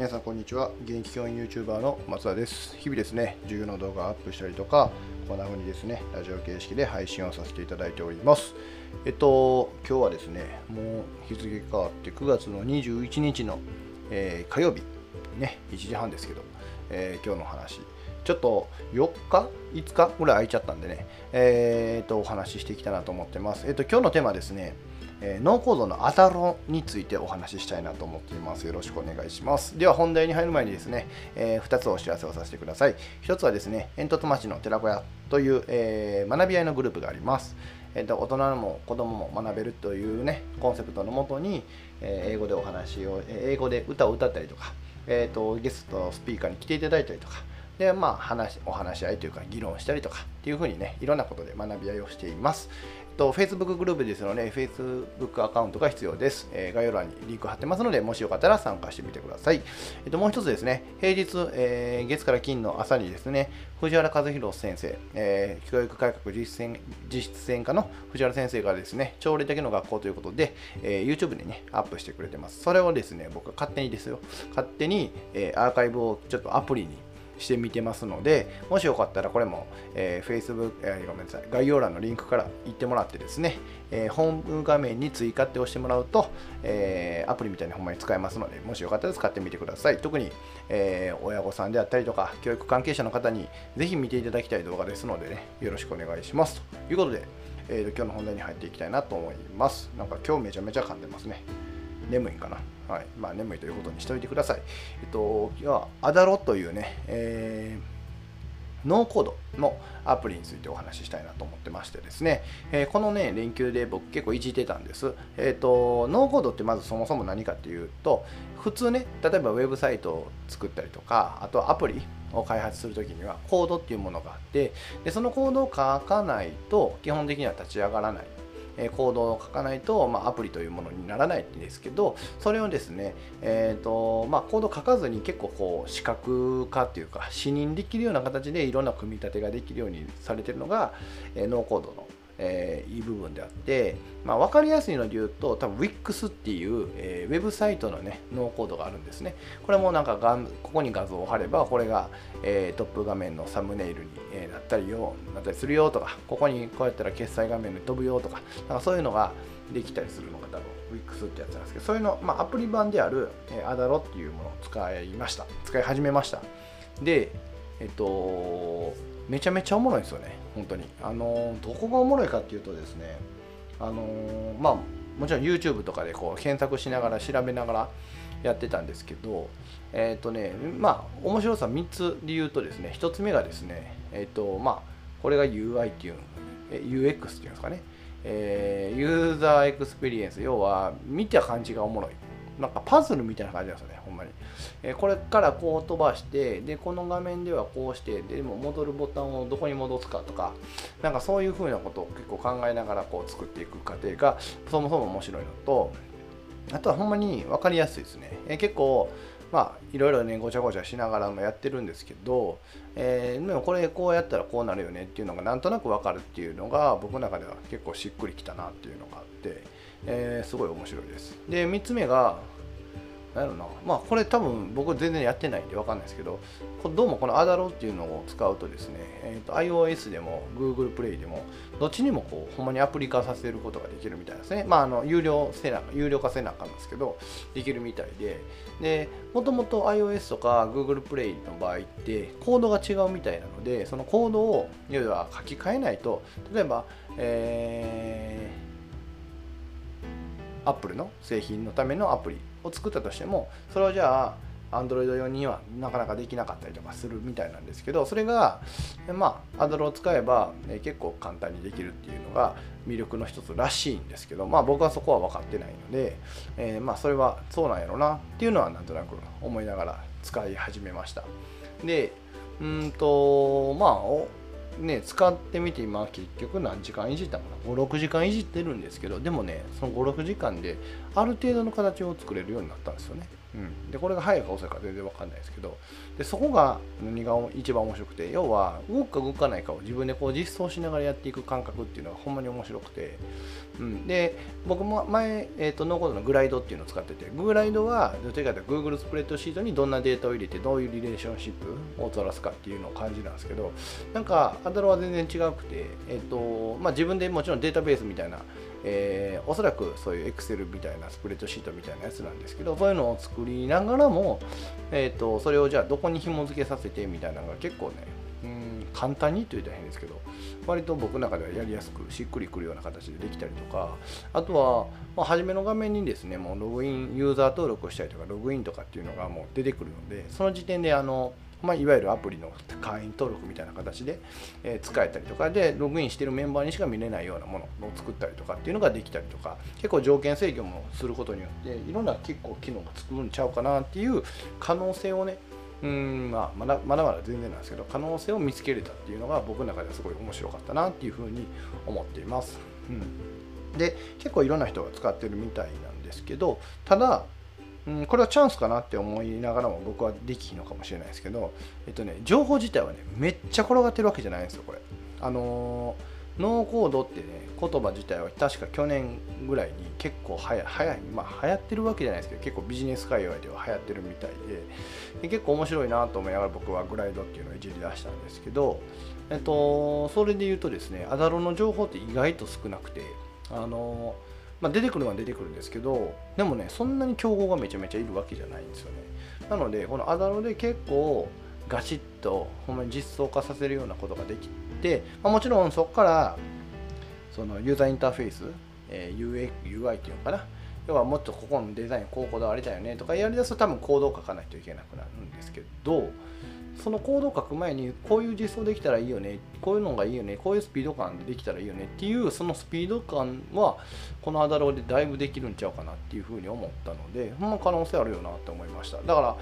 皆さんこんにちは現役教員 YouTuber の松田です日々ですね重要な動画をアップしたりとかこんな風にですねラジオ形式で配信をさせていただいておりますえっと今日はですねもう日付変わって9月の21日の、えー、火曜日ね1時半ですけど、えー、今日の話ちょっと4日 ?5 日ぐらい空いちゃったんでね、えー、とお話ししていきたいなと思ってます。えっ、と、今日のテーマですね、えー、脳構造のアタロについてお話ししたいなと思っています。よろしくお願いします。では本題に入る前にですね、えー、2つお知らせをさせてください。1つはですね、煙突町の寺子屋という、えー、学び合いのグループがあります。えーと、大人も子供も学べるというね、コンセプトのもとに、えー、英語でお話を、英語で歌を歌ったりとか、えーと、ゲストスピーカーに来ていただいたりとか、で、まあ話、お話し合いというか議論したりとかっていうふうにね、いろんなことで学び合いをしています。と、Facebook グループですので、Facebook アカウントが必要です。えー、概要欄にリンク貼ってますので、もしよかったら参加してみてください。えっと、もう一つですね、平日、えー、月から金の朝にですね、藤原和弘先生、えー、教育改革実践実践家の藤原先生がですね、朝礼だけの学校ということで、えー、YouTube にね、アップしてくれてます。それをですね、僕は勝手にですよ、勝手に、えー、アーカイブをちょっとアプリにしてみてますので、もしよかったらこれも、えー、Facebook、えー、ごめんなさい、概要欄のリンクから行ってもらってですね、えー、ホーム画面に追加って押してもらうと、えー、アプリみたいにほんまに使えますので、もしよかったら使ってみてください。特に、えー、親御さんであったりとか、教育関係者の方にぜひ見ていただきたい動画ですのでね、よろしくお願いします。ということで、えー、今日の本題に入っていきたいなと思います。なんか今日めちゃめちゃ噛んでますね。眠いかな。はい。まあ、眠いということにしておいてください。えっと、今日はアダロというね、えー、ノーコードのアプリについてお話ししたいなと思ってましてですね、えー、このね、連休で僕結構いじってたんです。えっ、ー、と、ノーコードってまずそもそも何かっていうと、普通ね、例えばウェブサイトを作ったりとか、あとアプリを開発するときにはコードっていうものがあってでそのコードを書かないと基本的には立ち上がらないコードを書かないと、まあ、アプリというものにならないんですけどそれをですね、えーとまあ、コード書かずに結構こう視覚化っていうか視認できるような形でいろんな組み立てができるようにされてるのが、えー、ノーコードのえー、いい部分であって、まあ、分かりやすいので言うと多分 Wix っていう、えー、ウェブサイトのねノーコードがあるんですね。これもなんかがんここに画像を貼ればこれが、えー、トップ画面のサムネイルに、えー、なったりよなったりするよとかここにこうやったら決済画面に飛ぶよとかなんかそういうのができたりするのが多分 Wix ってやつなんですけどそういうの、まあ、アプリ版である、えー、アダロっていうものを使いました。使い始めました。でえっとめちゃめちゃおもろいんですよね。本当に。あのどこがおもろいかっていうとですねあのまあもちろん YouTube とかでこう検索しながら調べながらやってたんですけどえっ、ー、とねまあ面白さ3つで言うとですね1つ目がですねえっ、ー、とまあこれが UI っていう UX っていうんですかね、えー、ユーザーエクスペリエンス。要は見た感じがおもろい。なんかパズルみたいな感じなんですよね、ほんまに。えー、これからこう飛ばして、で、この画面ではこうして、でも戻るボタンをどこに戻すかとか、なんかそういうふうなことを結構考えながらこう作っていく過程が、そもそも面白いのと、あとはほんまに分かりやすいですね。えー、結構、まあいろいろねごちゃごちゃしながらもやってるんですけど、えー、でもこれこうやったらこうなるよねっていうのがなんとなく分かるっていうのが僕の中では結構しっくりきたなっていうのがあって、えー、すごい面白いです。で3つ目がなんやろな。まあこれ多分僕全然やってないんで分かんないですけどどうもこのアダロっていうのを使うとですね、えーと、iOS でも Google プレイでもどっちにもこうほんまにアプリ化させることができるみたいですね。まああの有料せな有料化せなあかんですけどできるみたいで。でもともと iOS とか Google プレイの場合ってコードが違うみたいなのでそのコードを要は書き換えないと例えばえー Apple の製品のためのアプリを作ったとしてもそれをじゃあ Android 用にはなかなかできなかったりとかするみたいなんですけどそれがまあ Adro を使えば、ね、結構簡単にできるっていうのが魅力の一つらしいんですけどまあ僕はそこは分かってないので、えー、まあそれはそうなんやろなっていうのはなんとなく思いながら使い始めました。でうんとまあね、使ってみて今結局何時間いじったかな？56時間いじってるんですけどでもねその56時間である程度の形を作れるようになったんですよね。うん、でこれが早いか遅いか全然わかんないですけどでそこが何が一番面白くて要は動くか動かないかを自分でこう実装しながらやっていく感覚っていうのがほんまに面白くて、うん、で僕も前、えーと、ノーコードのグライドっていうのを使っててグライドはどちらかというと Google スプレッドシートにどんなデータを入れてどういうリレーションシップを取らすかっていうのを感じなんですけどなんかアダロは全然違くて、えーとまあ、自分でもちろんデータベースみたいなえー、おそらくそういう Excel みたいなスプレッドシートみたいなやつなんですけどそういうのを作りながらも、えーと、それをじゃあどこに紐付けさせてみたいなのが結構ねうん簡単にと言ったら変ですけど割と僕の中ではやりやすくしっくりくるような形でできたりとかあとは、まあ、初めの画面にですねもうログインユーザー登録をしたりとかログインとかっていうのがもう出てくるのでその時点であのまあ、いわゆるアプリの会員登録みたいな形で、え、使えたりとかでログインしてるメンバーにしか見れないようなものを作ったりとかっていうのができたりとか結構条件制御もすることによっていろんな結構機能が作るんちゃうかなっていう可能性をねうんまあ、まだまだまだ全然なんですけど可能性を見つけれたっていうのが僕の中ではすごい面白かったなっていうふうに思っています。うん、で結構いろんな人が使ってるみたいなんですけどただうん、これはチャンスかなって思いながらも僕はできひんのかもしれないですけど、えっとね、情報自体はね、めっちゃ転がってるわけじゃないんですよ、これ。あのー、ノーコードってね、言葉自体は確か去年ぐらいに結構はや早い、まあ流行ってるわけじゃないですけど、結構ビジネス界隈では流行ってるみたいで、で結構面白いなと思いながら僕はグライドっていうのをいじり出したんですけど、えっと、それで言うとですね、アダロの情報って意外と少なくて、あのまあ、出てくるのは出てくるんですけどでもねそんなに競合がめちゃめちゃいるわけじゃないんですよね。なのでこのアダロで結構ガチッとほんまに実装化させるようなことができて、まあ、もちろんそこからそのユーザーインターフェース、えー、UI っていうのかな。要はもっとここのデザインこうこだわりたいよねとかやりだすと多分コードを書かないといけなくなるんですけどそのコードを書く前にこういう実装できたらいいよねこういうのがいいよねこういうスピード感でできたらいいよねっていうそのスピード感はこのアダローでだいぶできるんちゃうかなっていうふうに思ったのでほんま可能性あるよなって思いました。だから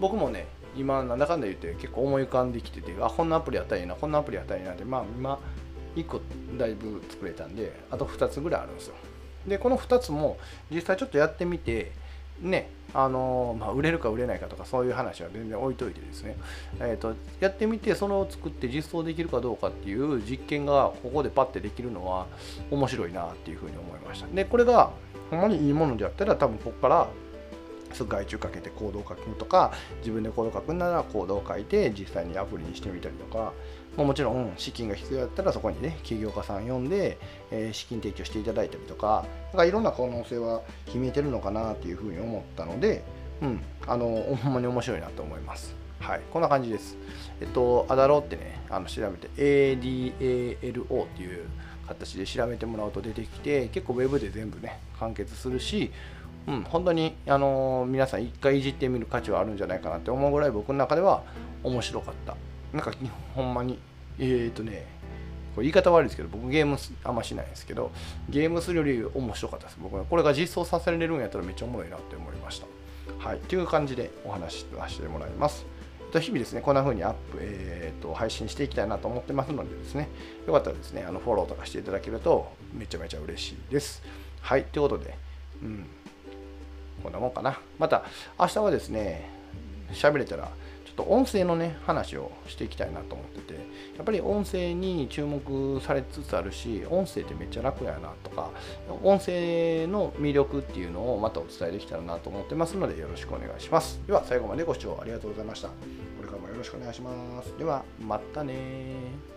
僕もね今なんだかんだ言って結構思い浮かんできててあこんなアプリやったらいいなこんなアプリやったらいいなってまあ今1個だいぶ作れたんであと2つぐらいあるんですよ。でこの2つも実際ちょっとやってみてねあのまあ、売れるか売れないかとかそういう話は全然置いといてですね、えーと、やってみてそれを作って実装できるかどうかっていう実験がここでパッてできるのは面白いなっていうふうに思いました。でこれがほんまにいいものであったら多分ここからすぐ外注かけてコードを書くとか自分でコード書くならコードを書いて実際にアプリにしてみたりとかまもちろん資金が必要だったらそこにね起業家さん呼んで、えー、資金提供していただいたりとかなんかいろんな可能性は秘めてるのかなっていうふうに思ったので、うん、あのほんまに面白いなと思います。はい、こんな感じです。えっと、アダロってね、あの調べて ADALO っていう形で調べてもらうと出てきて、結構 Web で全部ね、完結するし、うん、本当に、あのー、皆さん一回いじってみる価値はあるんじゃないかなって思うぐらい僕の中では面白かった。なんかほんまにえっ、ー、とねこれ言い方悪いですけど僕ゲームあんましないんですけどゲームするより面白かったです。僕は。これが実装させられるんやったらめっちゃおもろいなって思いました。はい。という感じでお話しさせてもらいます。日々ですね、こんな風にアップ、えーと、配信していきたいなと思ってますのでですね、よかったらですね、あのフォローとかしていただけるとめちゃめちゃ嬉しいです。はい、ということで、うん、こんなもんかな。また、明日はですね、喋れたら、ちょっと音声のね、話をしていきたいなと思ってて、やっぱり音声に注目されつつあるし、音声ってめっちゃ楽やなとか、音声の魅力っていうのをまたお伝えできたらなと思ってますので、よろしくお願いします。では、最後までご視聴ありがとうございました。これからもよろしくお願いします。では、またね